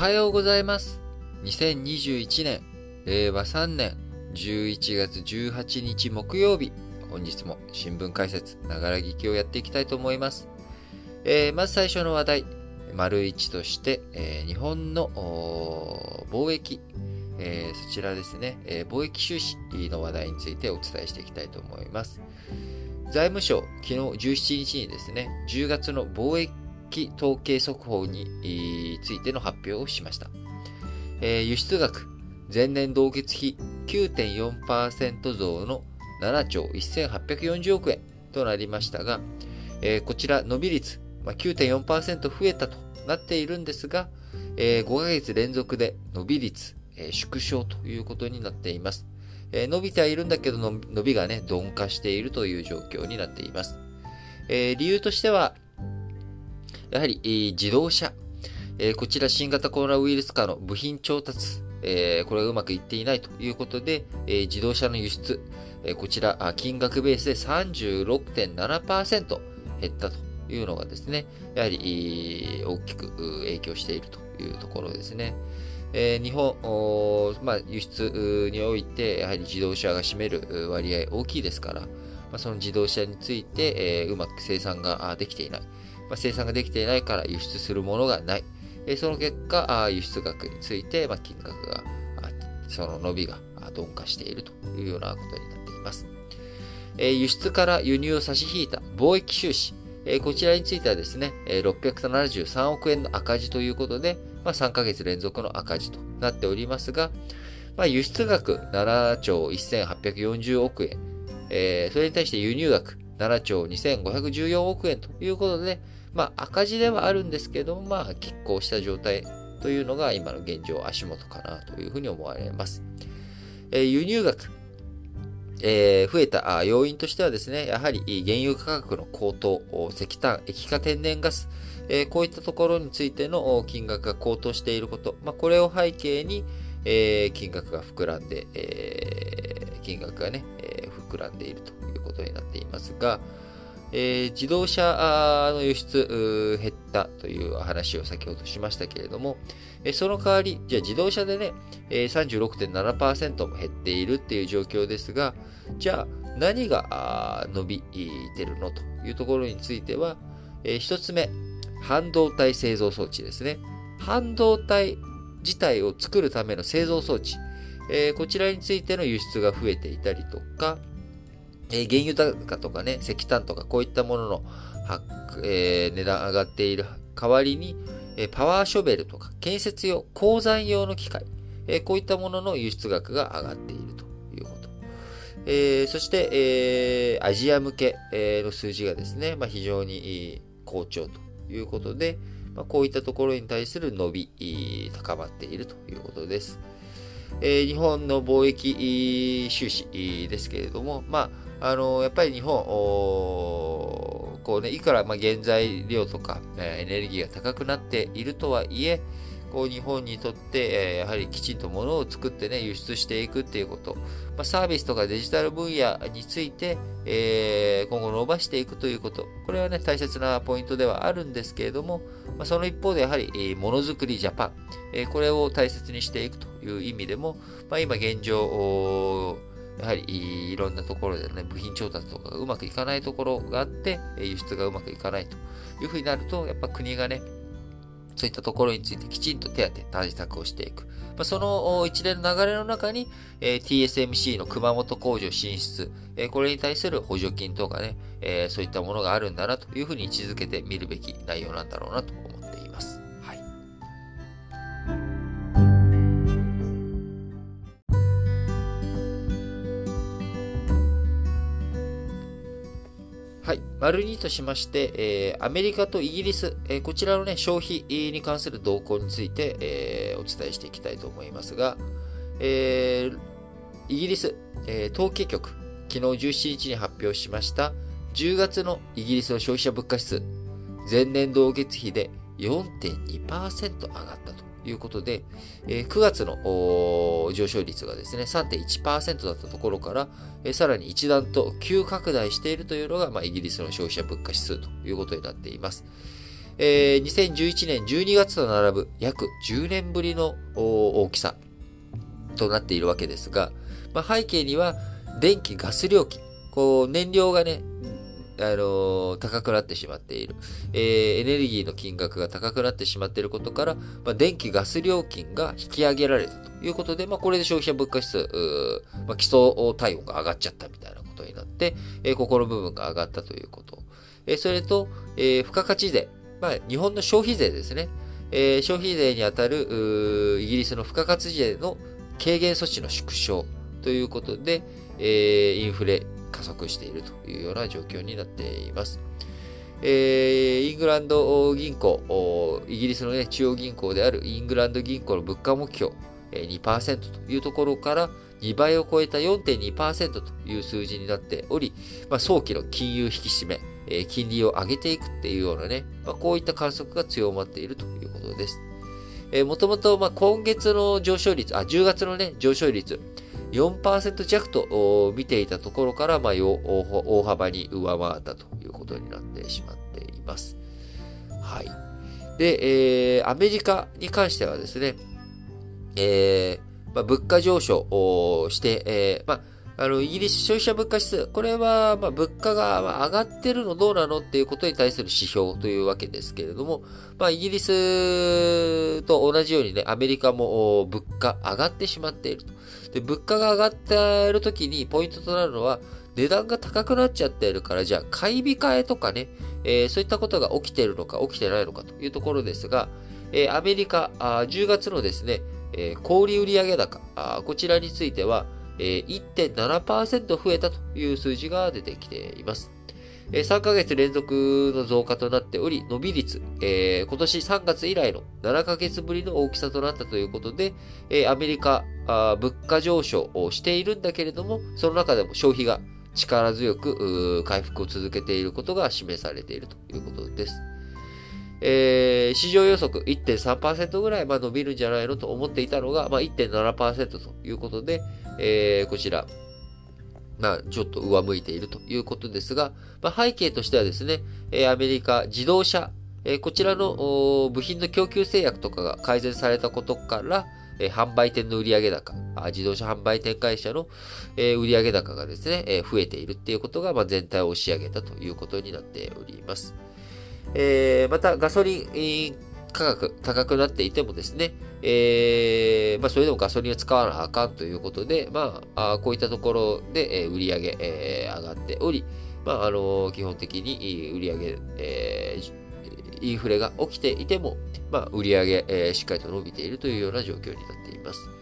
はようございます。2021年、令和3年11月18日木曜日、本日も新聞解説、ながら聞きをやっていきたいと思います。えー、まず最初の話題、丸一として、えー、日本の貿易、えー、そちらですね、え貿易収支の話題についてお伝えしていきたいと思います。財務省、昨日17日にですね、10月の貿易統計速報についての発表をしました。えー、輸出額、前年同月比9.4%増の7兆1840億円となりましたが、えー、こちら伸び率、まあ、9.4%増えたとなっているんですが、えー、5ヶ月連続で伸び率、えー、縮小ということになっています。えー、伸びてはいるんだけど伸びがね、鈍化しているという状況になっています。えー、理由としては、やはり、えー、自動車、えー、こちら新型コロナウイルス化の部品調達、えー、これがうまくいっていないということで、えー、自動車の輸出、えー、こちら、金額ベースで36.7%減ったというのがですね、やはり大きく影響しているというところですね。えー、日本、まあ、輸出において、やはり自動車が占める割合大きいですから、まあ、その自動車について、えー、うまく生産ができていない。まあ、生産ができていないから輸出するものがない。え、その結果、輸出額について、まあ、金額が、その伸びが鈍化しているというようなことになっています。え、輸出から輸入を差し引いた貿易収支。え、こちらについてはですね、673億円の赤字ということで、まあ、3ヶ月連続の赤字となっておりますが、まあ、輸出額7兆1840億円、えー、それに対して輸入額7兆2514億円ということで、まあ、赤字ではあるんですけど、まあ、拮抗した状態というのが今の現状足元かなというふうに思われます。えー、輸入額、えー、増えた要因としてはですね、やはり原油価格の高騰、石炭、液化天然ガス、えー、こういったところについての金額が高騰していること、まあ、これを背景に、えー、金額が膨らんで、え、金額がね、え膨らんでいるということになっていますが、えー、自動車の輸出減ったという話を先ほどしましたけれども、えその代わり、じゃあ自動車でね、え36.7%も減っているっていう状況ですが、じゃあ何が伸びてるのというところについては、えー、一つ目、半導体製造装置ですね。半導体自体を作るための製造装置、えー、こちらについての輸出が増えていたりとか、え、原油高とかね、石炭とかこういったものの、えー、値段上がっている代わりに、えパワーショベルとか建設用、鉱山用の機械、えこういったものの輸出額が上がっているということ。えそして、えアジア向けの数字がですね、まあ、非常に好調ということで、まあ、こういったところに対する伸び、高まっているということです。え、日本の貿易収支ですけれども、まあ、あのやっぱり日本、こうね、いくらまあ原材料とか、えエネルギーが高くなっているとはいえ、こう日本にとって、えやはりきちんと物を作ってね、輸出していくっていうこと、まあ、サービスとかデジタル分野について、えー、今後伸ばしていくということ、これはね、大切なポイントではあるんですけれども、まあ、その一方でやはり、えー、ものづくりジャパン、えー、これを大切にしていくという意味でも、まあ、今現状、やはりいろんなところでね、部品調達とかがうまくいかないところがあって、輸出がうまくいかないというふうになると、やっぱ国がね、そういったところについてきちんと手当て、対策をしていく。まあ、その一連の流れの中に、えー、TSMC の熊本工場進出、えー、これに対する補助金とかね、えー、そういったものがあるんだなというふうに位置づけて見るべき内容なんだろうなと思います。丸2としまして、えー、アメリカとイギリス、えー、こちらのね、消費に関する動向について、えー、お伝えしていきたいと思いますが、えー、イギリス、えー、統計局、昨日17日に発表しました10月のイギリスの消費者物価指数、前年同月比で4.2%上がったと。いうことで、え、9月の上昇率がですね、3.1%だったところから、え、さらに一段と急拡大しているというのが、まあ、イギリスの消費者物価指数ということになっています。えー、2011年12月と並ぶ約10年ぶりの大きさとなっているわけですが、まあ、背景には電気、ガス料金、こう燃料がね、あのー、高くなってしまっている、えー、エネルギーの金額が高くなってしまっていることから、まあ、電気、ガス料金が引き上げられたということで、まあ、これで消費者物価指数、まあ、基礎体温が上がっちゃったみたいなことになって、えー、ここの部分が上がったということ。えー、それと、えー、付加価値税、まあ、日本の消費税ですね。えー、消費税にあたるイギリスの付加価値税の軽減措置の縮小ということで、え、インフレ加速しているというような状況になっています。えー、イングランド銀行、イギリスの、ね、中央銀行であるイングランド銀行の物価目標2%というところから2倍を超えた4.2%という数字になっており、まあ、早期の金融引き締め、えー、金利を上げていくっていうようなね、まあ、こういった観測が強まっているということです。えー、もともと、まあ、今月の上昇率、あ、10月のね、上昇率、4%弱と見ていたところから、まあ、大幅に上回ったということになってしまっています。はい。で、えー、アメリカに関してはですね、えー、まあ、物価上昇をして、えー、まあ、あの、イギリス消費者物価指数、これは、まあ、物価が上がってるのどうなのっていうことに対する指標というわけですけれども、まあ、イギリスと同じようにね、アメリカも物価上がってしまっていると。で、物価が上がっている時にポイントとなるのは、値段が高くなっちゃっているから、じゃあ、買い控えとかね、えー、そういったことが起きているのか、起きてないのかというところですが、えー、アメリカあ、10月のですね、えー、小売売上高あ、こちらについては、えー、1.7%増えたという数字が出てきています。えー、3ヶ月連続の増加となっており、伸び率、えー、今年3月以来の7ヶ月ぶりの大きさとなったということで、えー、アメリカあ、物価上昇をしているんだけれども、その中でも消費が力強く回復を続けていることが示されているということです。えー、市場予測1.3%ぐらいま伸びるんじゃないのと思っていたのが、まあ、1.7%ということで、えー、こちら、まあ、ちょっと上向いているということですが、まあ、背景としてはですね、え、アメリカ自動車、え、こちらの部品の供給制約とかが改善されたことから、え、販売店の売上高あ、自動車販売店会社の、え、売上高がですね、え、増えているっていうことが、ま、全体を押し上げたということになっております。え、また、ガソリン価格高くなっていてもですね、えー、まあ、それでもガソリンを使わなあかんということで、まあ、あこういったところで、え、売り上げ、えー、上がっており、まあ、あの基本的に売り上げ、えー、インフレが起きていても、まあ、売り上げ、えー、しっかりと伸びているというような状況になっています。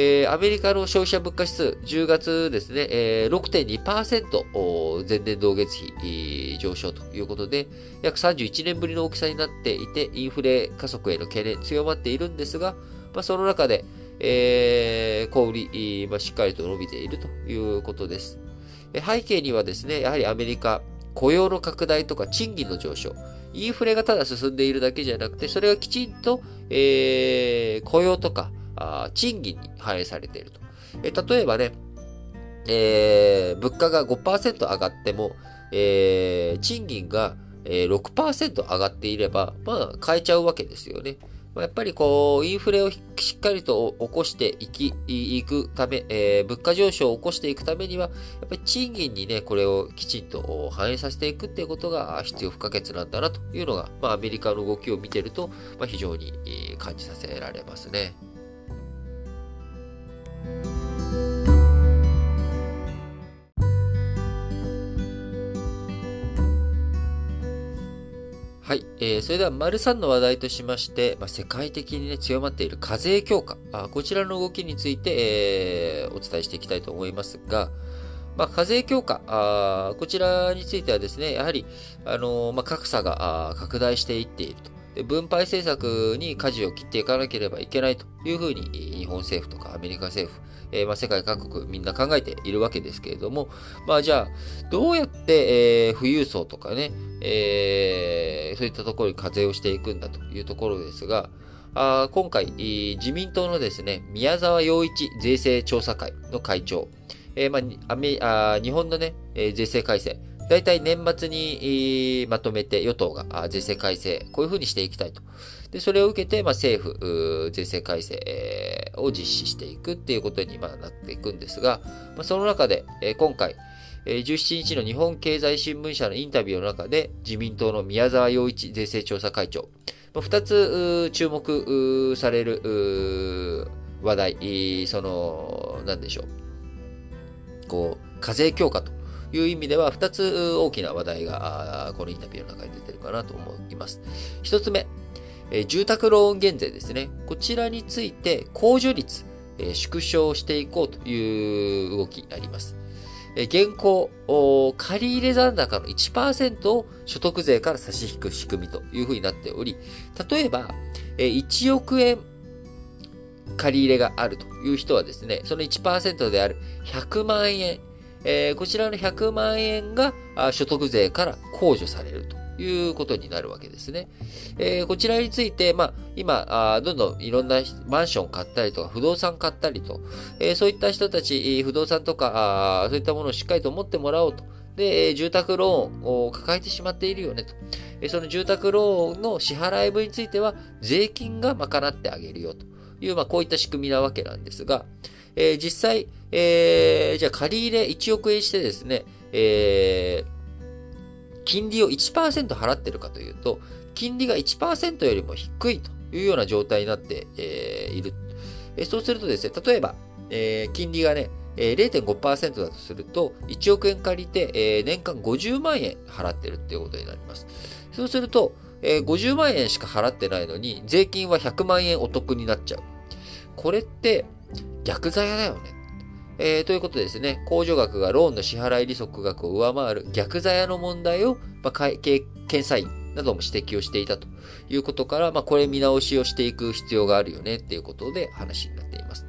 えー、アメリカの消費者物価指数、10月ですね、えー、6.2%前年同月比上昇ということで、約31年ぶりの大きさになっていて、インフレ加速への懸念強まっているんですが、まあ、その中で、えー、小売り、まあ、しっかりと伸びているということです。背景にはですね、やはりアメリカ、雇用の拡大とか賃金の上昇、インフレがただ進んでいるだけじゃなくて、それがきちんと、えー、雇用とか賃金に反映されていると。え例えばね、えー、物価が5%上がっても、えー、賃金が、6%上がっていれば、まあ、変えちゃうわけですよね。やっぱりこう、インフレをしっかりと起こしていき、いくため、えー、物価上昇を起こしていくためには、やっぱり賃金にね、これをきちんと反映させていくっていうことが必要不可欠なんだなというのが、まあ、アメリカの動きを見てると、まあ、非常に感じさせられますね。はい。えー、それでは、丸3の話題としまして、まあ、世界的にね、強まっている課税強化。あこちらの動きについて、えー、お伝えしていきたいと思いますが、まあ、課税強化あ、こちらについてはですね、やはり、あのー、まあ、格差が拡大していっていると。分配政策に舵を切っていかなければいけないというふうに、日本政府とかアメリカ政府、えー、まあ、世界各国みんな考えているわけですけれども、まあじゃあ、どうやって、えー、富裕層とかね、えー、そういったところに課税をしていくんだというところですが、あ今回、自民党のですね、宮沢洋一税制調査会の会長、えーまあ、あ日本のね、税制改正、大体年末にまとめて与党が税制改正、こういうふうにしていきたいと。で、それを受けて、まあ、政府、税制改正を実施していくっていうことに、なっていくんですが、まあ、その中で、今回、17日の日本経済新聞社のインタビューの中で、自民党の宮沢洋一税制調査会長、二つ注目される話題、その、なんでしょう。こう、課税強化という意味では、二つ大きな話題が、このインタビューの中に出てるかなと思います。一つ目、え住宅ローン減税ですね。こちらについて、控除率、え縮小していこうという動きあります。え現行、借入残高の1%を所得税から差し引く仕組みというふうになっており、例えば、え1億円借り入れがあるという人はですね、その1%である100万円、えー、こちらの100万円が所得税から控除されるということになるわけですね。えー、こちらについて、まあ、今あ、どんどんいろんなマンション買ったりとか、不動産買ったりと、えー、そういった人たち、不動産とか、そういったものをしっかりと持ってもらおうと。で、住宅ローンを抱えてしまっているよねと。その住宅ローンの支払い分については、税金が賄ってあげるよという、まあ、こういった仕組みなわけなんですが、えー、実際、えー、じゃあ借り入れ1億円してですね、えー、金利を1%払ってるかというと、金利が1%よりも低いというような状態になって、えー、いる。えそうするとですね、例えば、えー、金利がね、えー、0.5%だとすると、1億円借りて、えー、年間50万円払ってるっていうことになります。そうすると、えー、50万円しか払ってないのに、税金は100万円お得になっちゃう。これって、逆ザヤだよね。えー、ということですね、控除額がローンの支払い利息額を上回る逆ザヤの問題を、まあ、会計検査員なども指摘をしていたということから、まあ、これ見直しをしていく必要があるよねっていうことで話になっています。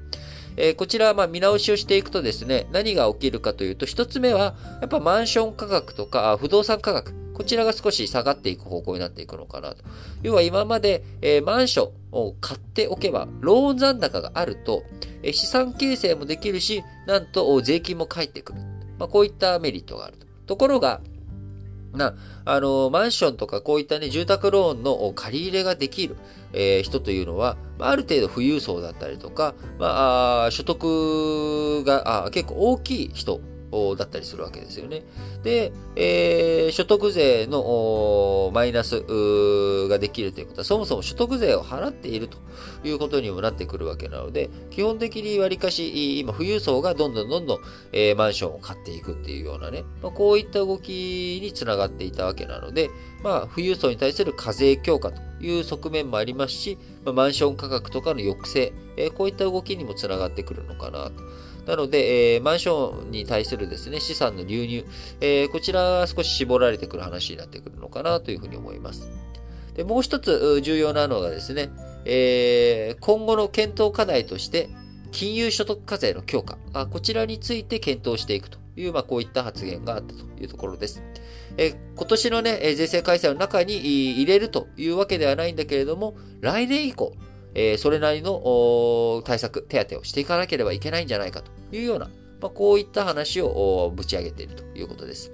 えー、こちら、ま、見直しをしていくとですね、何が起きるかというと、一つ目は、やっぱマンション価格とか不動産価格、こちらが少し下がっていく方向になっていくのかなと。要は今まで、えー、マンションを買っておけば、ローン残高があると、えー、資産形成もできるし、なんと税金も返ってくる。まあ、こういったメリットがあると。ところが、な、あの、マンションとかこういったね、住宅ローンの借り入れができる、えー、人というのは、ある程度富裕層だったりとか、まあ、所得があ結構大きい人だったりするわけですよね。で、えー、所得税のマイナスができるということは、そもそも所得税を払っているということにもなってくるわけなので、基本的にわりかし、今、富裕層がどんどんどんどん、えー、マンションを買っていくっていうようなね、まあ、こういった動きにつながっていたわけなので、まあ、富裕層に対する課税強化という側面もありますし、まあ、マンション価格とかの抑制、えー、こういった動きにもつながってくるのかなと。なので、えー、マンションに対するですね、資産の流入、えー、こちらは少し絞られてくる話になってくるのかなというふうに思います。で、もう一つ重要なのがですね、えー、今後の検討課題として、金融所得課税の強化、あこちらについて検討していくという、まあ、こういった発言があったというところです。え今年のね、税制改正の中に入れるというわけではないんだけれども、来年以降、えー、それなりの対策、手当をしていかなければいけないんじゃないかというような、まあ、こういった話をぶち上げているということです。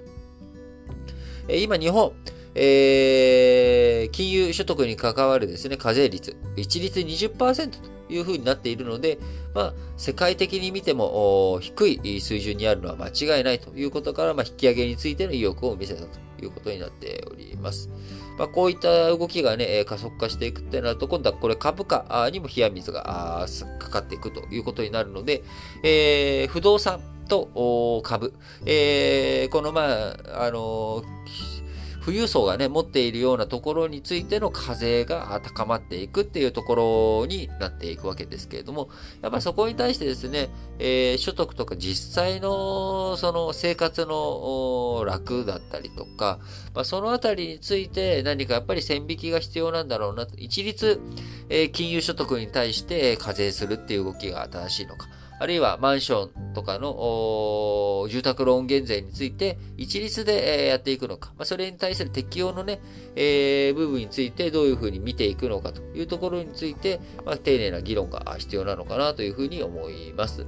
えー、今、日本、えー、金融所得に関わるですね、課税率、一律20%というふうになっているので、まあ、世界的に見ても低い水準にあるのは間違いないということから、まあ、引き上げについての意欲を見せたということになっております。まあ、こういった動きがね、加速化していくってなると、今度はこれ株価にも冷や水がかかっていくということになるので、えー、不動産と株、えー、このまあ、あのー富裕層がね、持っているようなところについての課税が高まっていくっていうところになっていくわけですけれども、やっぱりそこに対してですね、えー、所得とか実際のその生活の楽だったりとか、まあ、そのあたりについて何かやっぱり線引きが必要なんだろうなと、一律、えー、金融所得に対して課税するっていう動きが正しいのか。あるいはマンションとかの住宅ローン減税について一律でやっていくのか、まあ、それに対する適用のね、えー、部分についてどういうふうに見ていくのかというところについて、まあ、丁寧な議論が必要なのかなというふうに思います。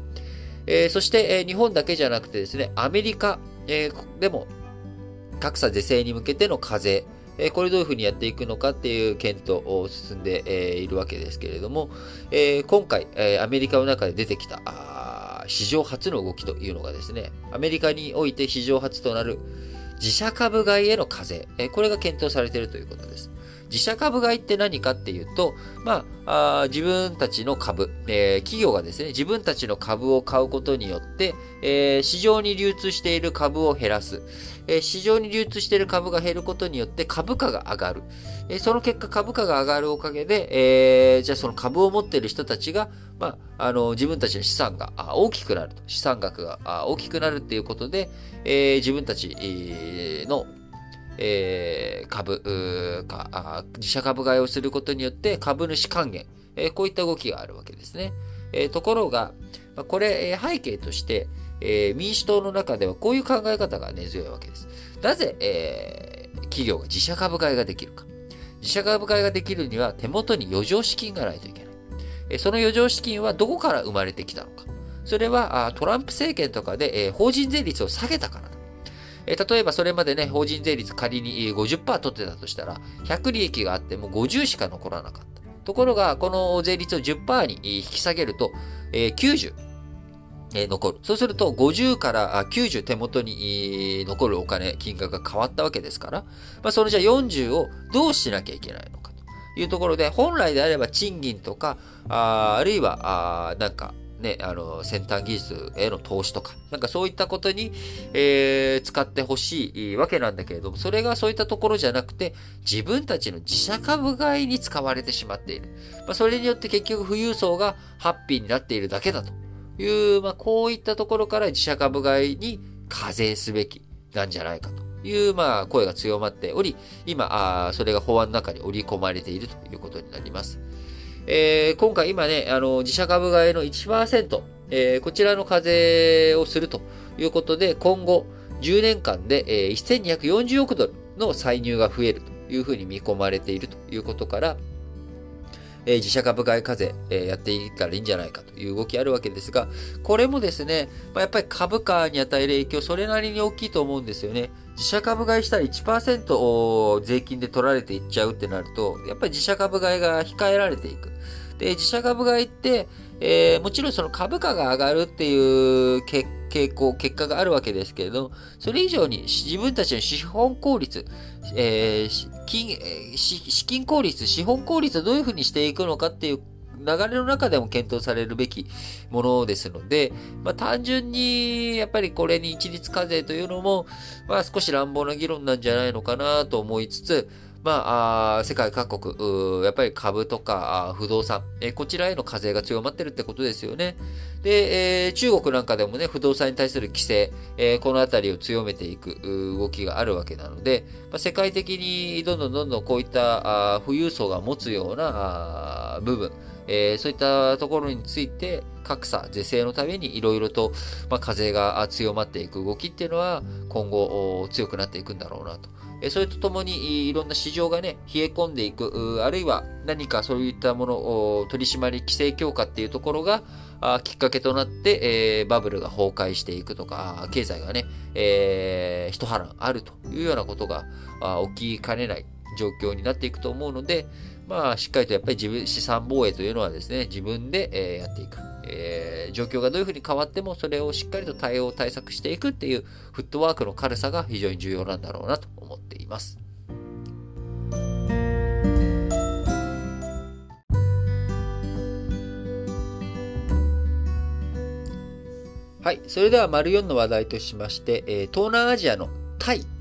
えー、そして、えー、日本だけじゃなくてですね、アメリカ、えー、でも、格差是正に向けての課税、えこれどういうふうにやっていくのかっていう検討を進んで、えいるわけですけれども、え今回、えアメリカの中で出てきた、史上初の動きというのがですね、アメリカにおいて史上初となる自社株買いへの課税、えこれが検討されているということです。自社株買いって何かっていうと、まあ、あ自分たちの株、えー、企業がですね、自分たちの株を買うことによって、えー、市場に流通している株を減らす。えー、市場に流通している株が減ることによって株価が上がる。えー、その結果株価が上がるおかげで、えー、じゃあその株を持っている人たちが、まあ、あの、自分たちの資産が大きくなると。資産額が大きくなるっていうことで、えー、自分たちのえー、株か自社株買いをすることによって株主還元、えー、こういった動きがあるわけですね。えー、ところが、ま、これ、背景として、えー、民主党の中ではこういう考え方が根強いわけです。なぜ、えー、企業が自社株買いができるか。自社株買いができるには手元に余剰資金がないといけない。えその余剰資金はどこから生まれてきたのか。それはトランプ政権とかで、え法人税率を下げたからだ。え例えばそれまでね、法人税率仮に50%取ってたとしたら、100利益があっても50しか残らなかった。ところが、この税率を10%に引き下げると、え90、え残る。そうすると、50から90手元に残るお金、金額が変わったわけですから、まあ、それじゃ40をどうしなきゃいけないのかというところで、本来であれば賃金とか、ああるいは、あなんか、ね、あの、先端技術への投資とか、なんかそういったことに、えー、使ってほしいわけなんだけれども、それがそういったところじゃなくて、自分たちの自社株買いに使われてしまっている。まあ、それによって結局富裕層がハッピーになっているだけだという、まあ、こういったところから自社株買いに課税すべきなんじゃないかという、まあ、声が強まっており、今、あそれが法案の中に織り込まれているということになります。えー、今回今ね、あの、自社株買いの1%、えー、こちらの課税をするということで、今後10年間で、えー、1240億ドルの歳入が増えるというふうに見込まれているということから、えー、自社株買い課税、えー、やっていったらいいんじゃないかという動きあるわけですが、これもですね、まあ、やっぱり株価に与える影響、それなりに大きいと思うんですよね。自社株買いしたら1%税金で取られていっちゃうってなると、やっぱり自社株買いが控えられていく。で、自社株買いって、えー、もちろんその株価が上がるっていう傾向、結果があるわけですけれど、それ以上に自分たちの資本効率、えー、金資金効率、資本効率をどういうふうにしていくのかっていう流れの中でも検討されるべきものですので、まあ、単純にやっぱりこれに一律課税というのも、まあ、少し乱暴な議論なんじゃないのかなと思いつつ、まあ、世界各国、やっぱり株とか不動産、えこちらへの課税が強まってるってことですよね。で、えー、中国なんかでもね、不動産に対する規制、えー、このあたりを強めていく動きがあるわけなので、まあ、世界的にどんどんどんどんこういったあ富裕層が持つようなあ部分、えー、そういったところについて格差是正のためにいろいろと、まあ、風が強まっていく動きっていうのは今後強くなっていくんだろうなと。それとともにいろんな市場がね、冷え込んでいく、あるいは何かそういったものを取締り規制強化っていうところがあきっかけとなって、えー、バブルが崩壊していくとか、経済がね、えー、一波乱あるというようなことが起きかねない状況になっていくと思うので、まあ、しっかりとやっぱり自分、資産防衛というのはですね、自分で、えー、やっていく。えー、状況がどういうふうに変わっても、それをしっかりと対応、対策していくっていうフットワークの軽さが非常に重要なんだろうなと思っています。はい。それでは、丸4の話題としまして、えー、東南アジアのタイ。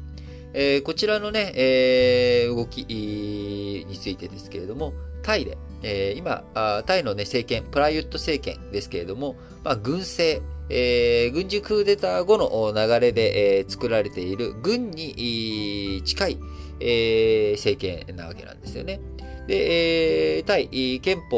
えー、こちらのね、えー、動きについてですけれども、タイで、えー、今タイの、ね、政権、プライユット政権ですけれども、まあ、軍政、えー、軍事クーデター後の流れで、えー、作られている軍に近い、えー、政権なわけなんですよね。で、えー、タイ憲法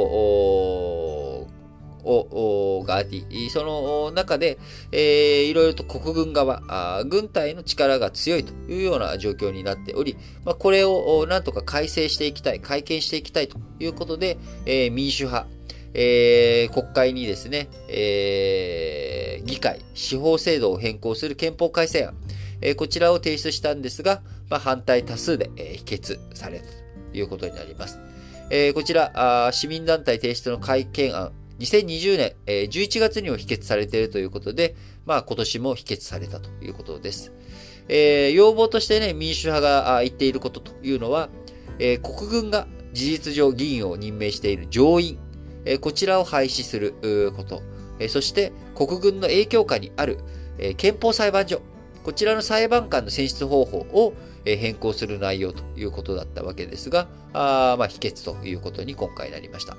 を、があり、その中で、えー、いろいろと国軍側あ、軍隊の力が強いというような状況になっており、まあ、これをなんとか改正していきたい、改憲していきたいということで、えー、民主派、えー、国会にですね、えー、議会、司法制度を変更する憲法改正案、えこちらを提出したんですが、まあ、反対多数で、え否決されたということになります。えこちらあ、市民団体提出の改憲案、2020年、え11月にも否決されているということで、まあ今年も否決されたということです。えー、要望としてね、民主派が言っていることというのは、えー、国軍が事実上議員を任命している上院、えー、こちらを廃止すること、えそして国軍の影響下にある、え憲法裁判所、こちらの裁判官の選出方法を変更する内容ということだったわけですが、あまあ、否決ということに今回なりました。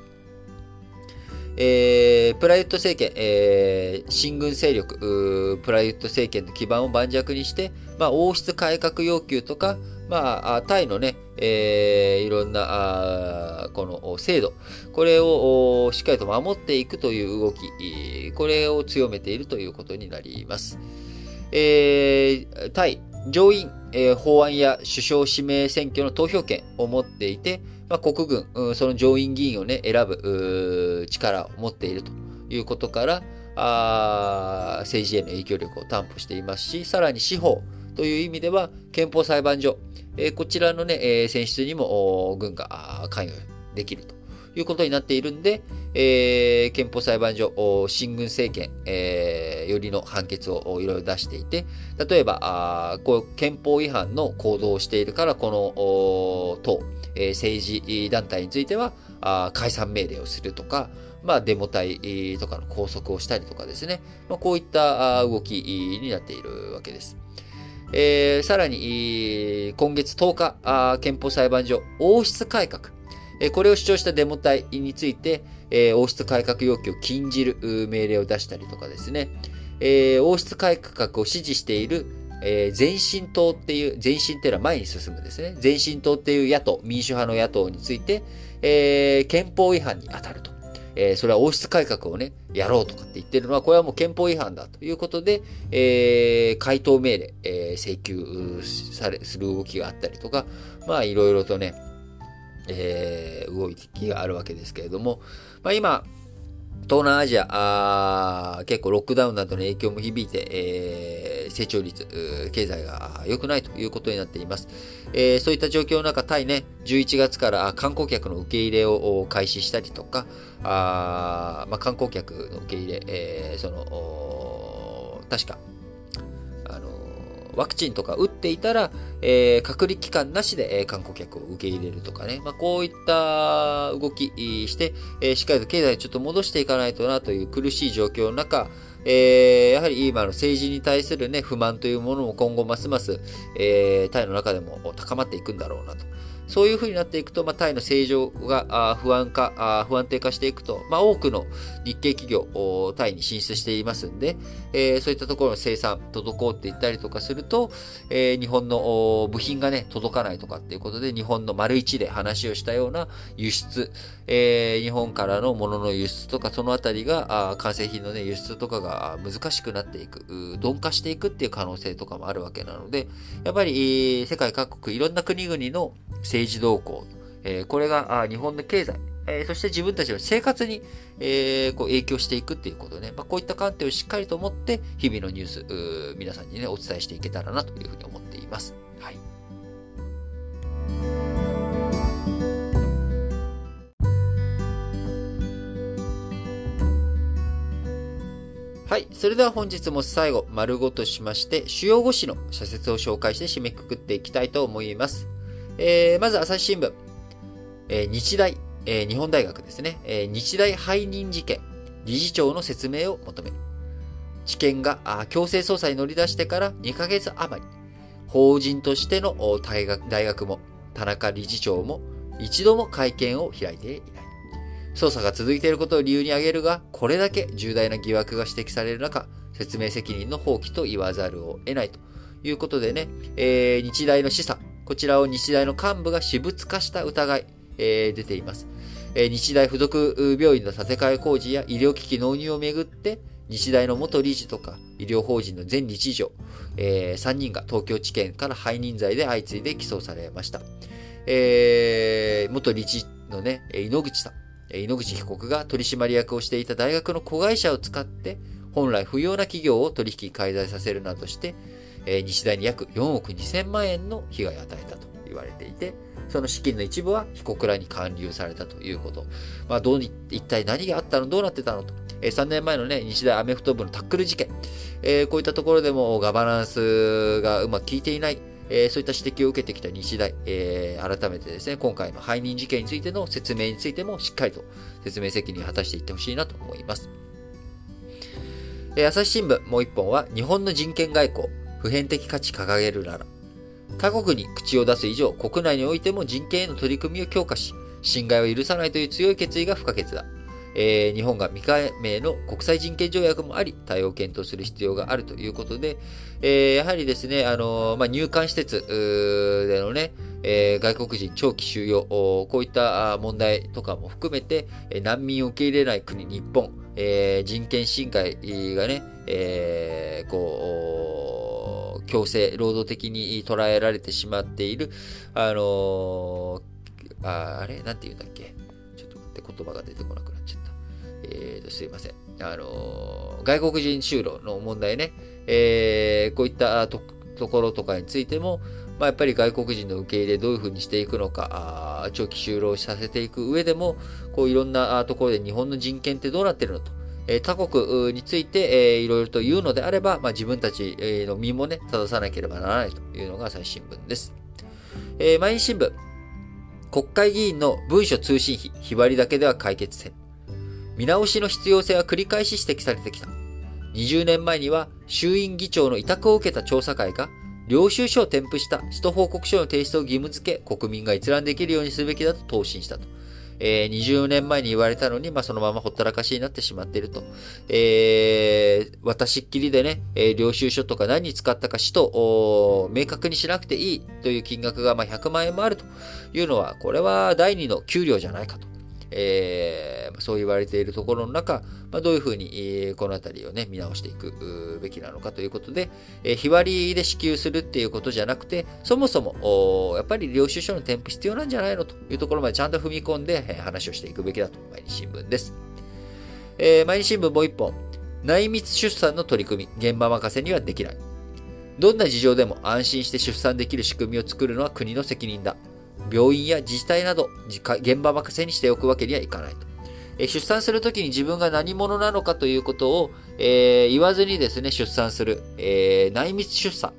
えー、プラユット政権、えー、新軍勢力、プラユット政権の基盤を盤石にして、まあ、王室改革要求とか、まあ、タイのね、えー、いろんな、あこの制度、これをしっかりと守っていくという動き、これを強めているということになります。えー、タイ、上院、えー、法案や首相指名選挙の投票権を持っていて、まあ、国軍、その上院議員をね、選ぶ力を持っているということから、あ政治への影響力を担保していますし、さらに司法という意味では、憲法裁判所、えー、こちらのね、えー、選出にも軍が関与できるということになっているんで、えー、憲法裁判所、新軍政権、えー、よりの判決をいろいろ出していて、例えば、あこう憲法違反の行動をしているから、この党、えー、政治団体についてはあ解散命令をするとか、まあ、デモ隊とかの拘束をしたりとかですね、まあ、こういった動きになっているわけです。えー、さらに、今月10日あ、憲法裁判所、王室改革、え、これを主張したデモ隊について、え、王室改革要求を禁じる命令を出したりとかですね、え、王室改革を支持しているえー、前進党っていう、前進っていうのは前に進むですね。前進党っていう野党、民主派の野党について、えー、憲法違反に当たると。えー、それは王室改革をね、やろうとかって言ってるのは、これはもう憲法違反だということで、えー、回答命令、えー、請求され、する動きがあったりとか、まあいろいろとね、えー、動きがあるわけですけれども、まあ今、東南アジア、あ結構ロックダウンなどの影響も響いて、えー、成長率、経済が良くないということになっています。えー、そういった状況の中、タイね、11月から観光客の受け入れを開始したりとか、あまあ、観光客の受け入れ、えー、その、確か、ワクチンとか打っていたら、えー、隔離期間なしで、えー、観光客を受け入れるとかね。まあ、こういった動きして、えー、しっかりと経済ちょっと戻していかないとなという苦しい状況の中、えー、やはり今の政治に対するね、不満というものも今後ますます、えー、タイの中でも高まっていくんだろうなと。そういう風になっていくと、まあ、タイの政情が不安化、不安定化していくと、まあ、多くの日系企業、タイに進出していますんで、えー、そういったところの生産、滞っていったりとかすると、えー、日本の部品がね、届かないとかっていうことで、日本の丸一で話をしたような輸出、えー、日本からのものの輸出とか、そのあたりが、完成品のね、輸出とかが難しくなっていく、鈍化していくっていう可能性とかもあるわけなので、やっぱり、世界各国、いろんな国々の政治動向、えー、これが日本の経済、えー、そして自分たちの生活に、えー、こう影響していくっていうことね、まあ、こういった観点をしっかりと持って、日々のニュース、皆さんにね、お伝えしていけたらなというふうに思っています。はい。はい。それでは本日も最後、丸ごとしまして、主要語詞の社説を紹介して締めくくっていきたいと思います。えー、まず朝日新聞、えー、日大、えー、日本大学ですね、え、日大背任事件、理事長の説明を求め。る。知見があ強制捜査に乗り出してから2ヶ月余り、法人としての大学大学も田中理事長も一度も会見を開いていない。捜査が続いていることを理由に挙げるが、これだけ重大な疑惑が指摘される中、説明責任の放棄と言わざるを得ないということでね、えー、日大の示唆、こちらを日大の幹部が私物化した疑い、えー、出ています。えー、日大附属病院の建て替え工事や医療機器納入をめぐって、日大の元理事とか医療法人の前理事長、えー、3人が東京地検から背任罪で相次いで起訴されました。えー、元理事のね、井ノ口さん、井ノ口被告が取締役をしていた大学の子会社を使って、本来不要な企業を取引開催させるなどして、え、日大に約4億2000万円の被害を与えたと言われていて、その資金の一部は被告らに還流されたということ。まあ、どうに一体何があったのどうなってたのと。え、3年前のね、日大アメフト部のタックル事件。えー、こういったところでもガバナンスがうまく効いていない。えー、そういった指摘を受けてきた日大、えー、改めてですね、今回の背任事件についての説明についてもしっかりと説明責任を果たしていってほしいなと思います。えー、朝日新聞もう一本は、日本の人権外交、普遍的価値掲げるなら、他国に口を出す以上、国内においても人権への取り組みを強化し、侵害を許さないという強い決意が不可欠だ。えー、日本が未加盟の国際人権条約もあり、対応を検討する必要があるということで、えー、やはりですね、あのー、まあ、入管施設でのね、え、外国人長期収容、こういった問題とかも含めて、難民を受け入れない国、日本、え、人権侵害がね、え、こう、強制、労働的に捉えられてしまっている、あのー、ああれ？なんて言うんだっけ？ちょっと待って、言葉が出てこなくなっちゃった。えーと、すいません。あのー、外国人就労の問題ね、えー、こういったところとかについても、まあ、やっぱり外国人の受け入れどういうふうにしていくのか、あ長期就労させていく上でも、こういろんなところで日本の人権ってどうなってるのと。え他国について、えいろいろと言うのであれば、まあ、自分たちの身もね、正さなければならないというのが最新聞です。えー、毎日新聞。国会議員の文書通信費、日割りだけでは解決せん。見直しの必要性は繰り返し指摘されてきた。20年前には衆院議長の委託を受けた調査会が領収書を添付した使途報告書の提出を義務付け、国民が閲覧できるようにすべきだと答申したと。えー、20年前に言われたのに、まあ、そのままほったらかしになってしまっていると。えー、私っきりでね、えー、領収書とか何に使ったか使と明確にしなくていいという金額が、まあ、100万円もあるというのは、これは第2の給料じゃないかと。えー、そう言われているところの中、まあ、どういうふうに、え、このあたりをね、見直していくべきなのかということで、え、日割りで支給するっていうことじゃなくて、そもそも、やっぱり領収書の添付必要なんじゃないのというところまでちゃんと踏み込んで、え、話をしていくべきだと、毎日新聞です。えー、毎日新聞もう一本、内密出産の取り組み、現場任せにはできない。どんな事情でも安心して出産できる仕組みを作るのは国の責任だ。病院や自治体など、現場任せにしておくわけにはいかないと。え出産するときに自分が何者なのかということを、えー、言わずにですね、出産する、えー、内密出産。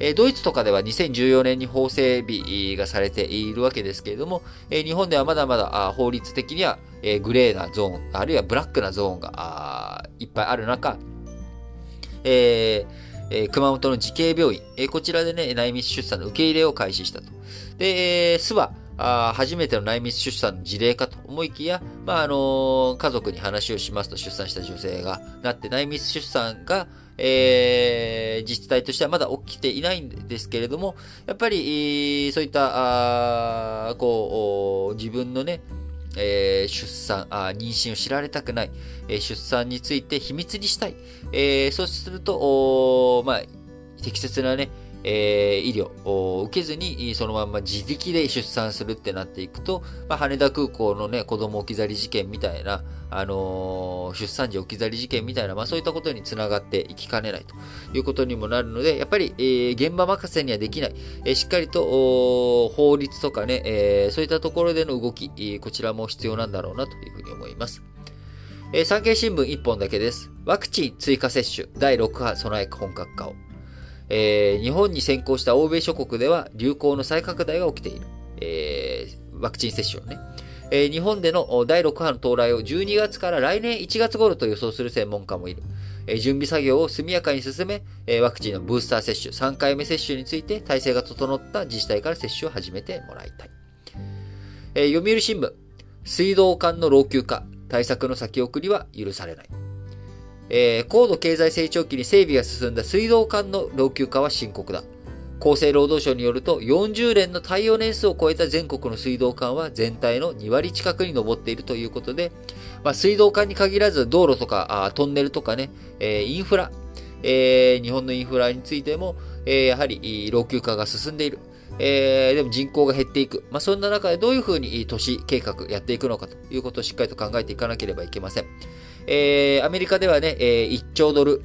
えドイツとかでは2014年に法整備がされているわけですけれども、え日本ではまだまだ法律的には、えグレーなゾーン、あるいはブラックなゾーンがいっぱいある中、えーえ、熊本の慈恵病院、え、こちらでね、内密出産の受け入れを開始したと。で、えー、巣は、あ初めての内密出産の事例かと思いきや、まあ、あの、家族に話をしますと出産した女性がなって内密出産が、えー、自治体としてはまだ起きていないんですけれども、やっぱり、そういった、あこう、自分のね、えー、出産あ、妊娠を知られたくない、えー、出産について秘密にしたい。えー、そうすると、まあ、適切なね、えー、医療を受けずに、そのまま自力で出産するってなっていくと、まあ、羽田空港のね、子供置き去り事件みたいな、あのー、出産時置き去り事件みたいな、まあそういったことにつながっていきかねないということにもなるので、やっぱり、えー、現場任せにはできない、えー、しっかりと法律とかね、えー、そういったところでの動き、こちらも必要なんだろうなというふうに思います。えー、産経新聞1本だけです。ワクチン追加接種、第6波備え本格化を。えー、日本に先行した欧米諸国では流行の再拡大が起きている。えー、ワクチン接種をね。えー、日本での第6波の到来を12月から来年1月頃と予想する専門家もいる。えー、準備作業を速やかに進め、えー、ワクチンのブースター接種、3回目接種について体制が整った自治体から接種を始めてもらいたい。え、読売新聞、水道管の老朽化、対策の先送りは許されない。えー、高度経済成長期に整備が進んだ水道管の老朽化は深刻だ。厚生労働省によると、40年の耐用年数を超えた全国の水道管は全体の2割近くに上っているということで、まあ、水道管に限らず道路とかトンネルとかね、えー、インフラ、えー、日本のインフラについても、えー、やはり老朽化が進んでいる。えー、でも人口が減っていく。まあ、そんな中でどういうふうに都市計画やっていくのかということをしっかりと考えていかなければいけません。えー、アメリカではね、えー、1兆ドル、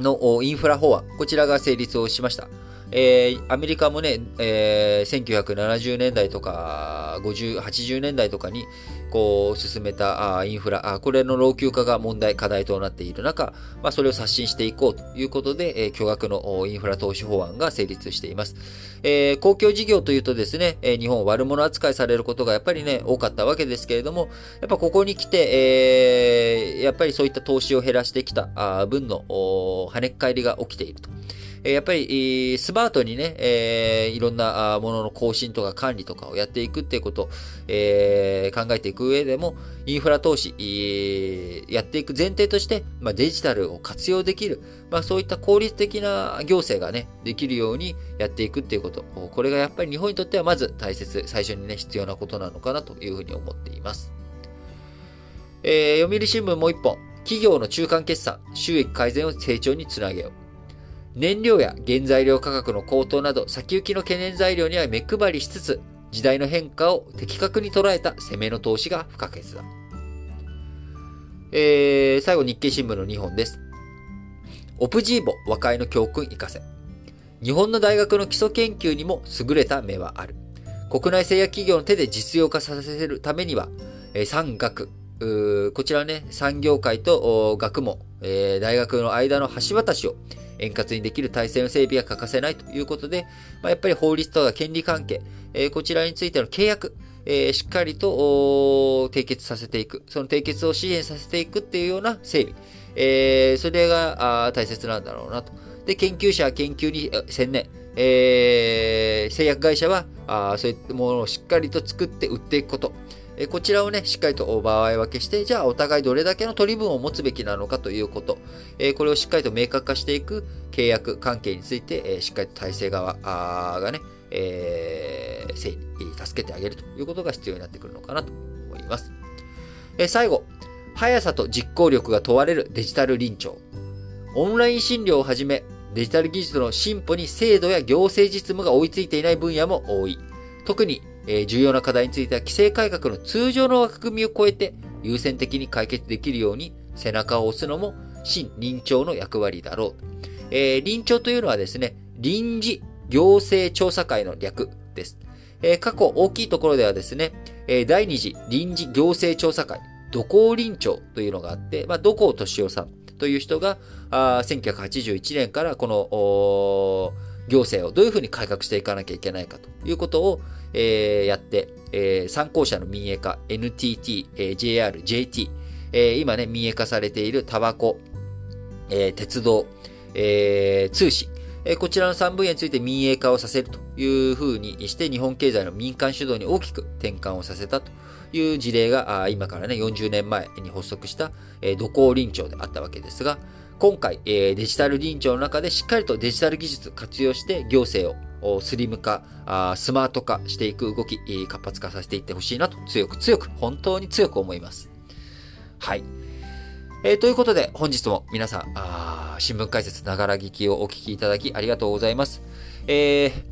のインフラ法案、こちらが成立をしました。えー、アメリカもね、えー、1970年代とか、50、80年代とかに、こう、進めたインフラ、これの老朽化が問題、課題となっている中、まあ、それを刷新していこうということで、え、巨額のインフラ投資法案が成立しています。えー、公共事業というとですね、え、日本悪者扱いされることがやっぱりね、多かったわけですけれども、やっぱここに来て、えー、やっぱりそういった投資を減らしてきた分の跳ね返りが起きていると。えやっぱり、スマートにね、え、いろんなものの更新とか管理とかをやっていくっていうこと、え、考えていく上でも、インフラ投資、やっていく前提として、まあ、デジタルを活用できる、まあ、そういった効率的な行政がね、できるようにやっていくっていうこと。これがやっぱり日本にとってはまず大切、最初にね、必要なことなのかなというふうに思っています。えー、読売新聞もう一本。企業の中間決算、収益改善を成長につなげよう。燃料や原材料価格の高騰など先行きの懸念材料には目配りしつつ、時代の変化を的確に捉えた攻めの投資が不可欠だ。えー、最後日経新聞の2本です。オプジーボ和解の教訓活かせ。日本の大学の基礎研究にも優れた目はある。国内製薬企業の手で実用化させるためには、えー、産学、こちらね、産業界と学問、えー、大学の間の橋渡しを円滑にできる体制の整備が欠かせないということで、まあ、やっぱり法律とか権利関係、えー、こちらについての契約、えー、しっかりと締結させていく、その締結を支援させていくっていうような整備、えー、それが大切なんだろうなと。で、研究者は研究に専念、えー、製薬会社はあそういったものをしっかりと作って売っていくこと。えこちらをね、しっかりと場合分けして、じゃあお互いどれだけの取り分を持つべきなのかということ、えこれをしっかりと明確化していく契約関係について、えしっかりと体制側がね、えー、助けてあげるということが必要になってくるのかなと思います。え最後、速さと実行力が問われるデジタル臨調。オンライン診療をはじめ、デジタル技術の進歩に制度や行政実務が追いついていない分野も多い。特にえ重要な課題については規制改革の通常の枠組みを超えて優先的に解決できるように背中を押すのも新臨調の役割だろう。えー、臨調というのはですね、臨時行政調査会の略です。えー、過去大きいところではですね、えー、第二次臨時行政調査会、土工臨調というのがあって、まあ、土工敏夫さんという人が、あ1981年からこの、行政をどういうふうに改革していかなきゃいけないかということを、えー、やって、えー、参考者の民営化、NTT、えー、JR、JT、えー、今ね、民営化されているタバコ、えー、鉄道、えー、通信、えー、こちらの3分野について民営化をさせるというふうにして、日本経済の民間主導に大きく転換をさせたという事例が、あ今からね、40年前に発足した、えー、土工臨調であったわけですが、今回、えー、デジタル臨調の中でしっかりとデジタル技術活用して行政をスリム化、スマート化していく動き、活発化させていってほしいなと強く強く、本当に強く思います。はい。えー、ということで、本日も皆さん、あ新聞解説ながら聞きをお聞きいただきありがとうございます。えー、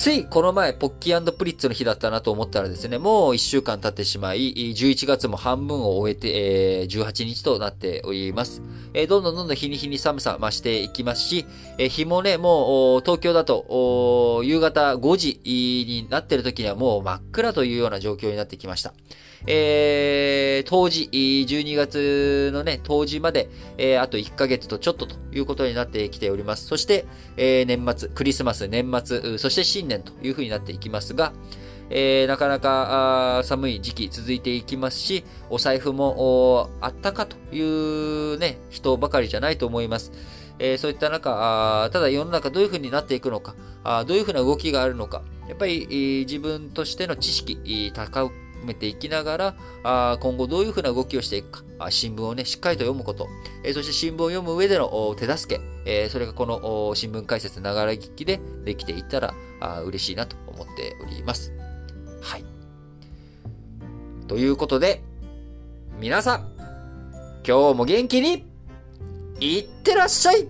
ついこの前、ポッキープリッツの日だったなと思ったらですね、もう1週間経ってしまい、11月も半分を終えて、えー、18日となっております。えー、どんどんどんどん日に日に寒さ増していきますし、えー、日もね、もう東京だと夕方5時になってる時にはもう真っ暗というような状況になってきました。えー、当時、12月のね、当時まで、えー、あと1ヶ月とちょっとということになってきております。そして、えー、年末、クリスマス、年末、そして新年というふうになっていきますが、えー、なかなか寒い時期続いていきますし、お財布もあったかというね、人ばかりじゃないと思います。えー、そういった中、ただ世の中どういうふうになっていくのか、あどういうふうな動きがあるのか、やっぱり、えー、自分としての知識、高めていきながら、あ今後どういうふうな動きをしていくか、あ新聞をね、しっかりと読むこと、え、そして新聞を読む上での手助け、え、それがこの新聞解説ながら聞きでできていったらあ嬉しいなと思っております。はい。ということで、皆さん、今日も元気に、いってらっしゃい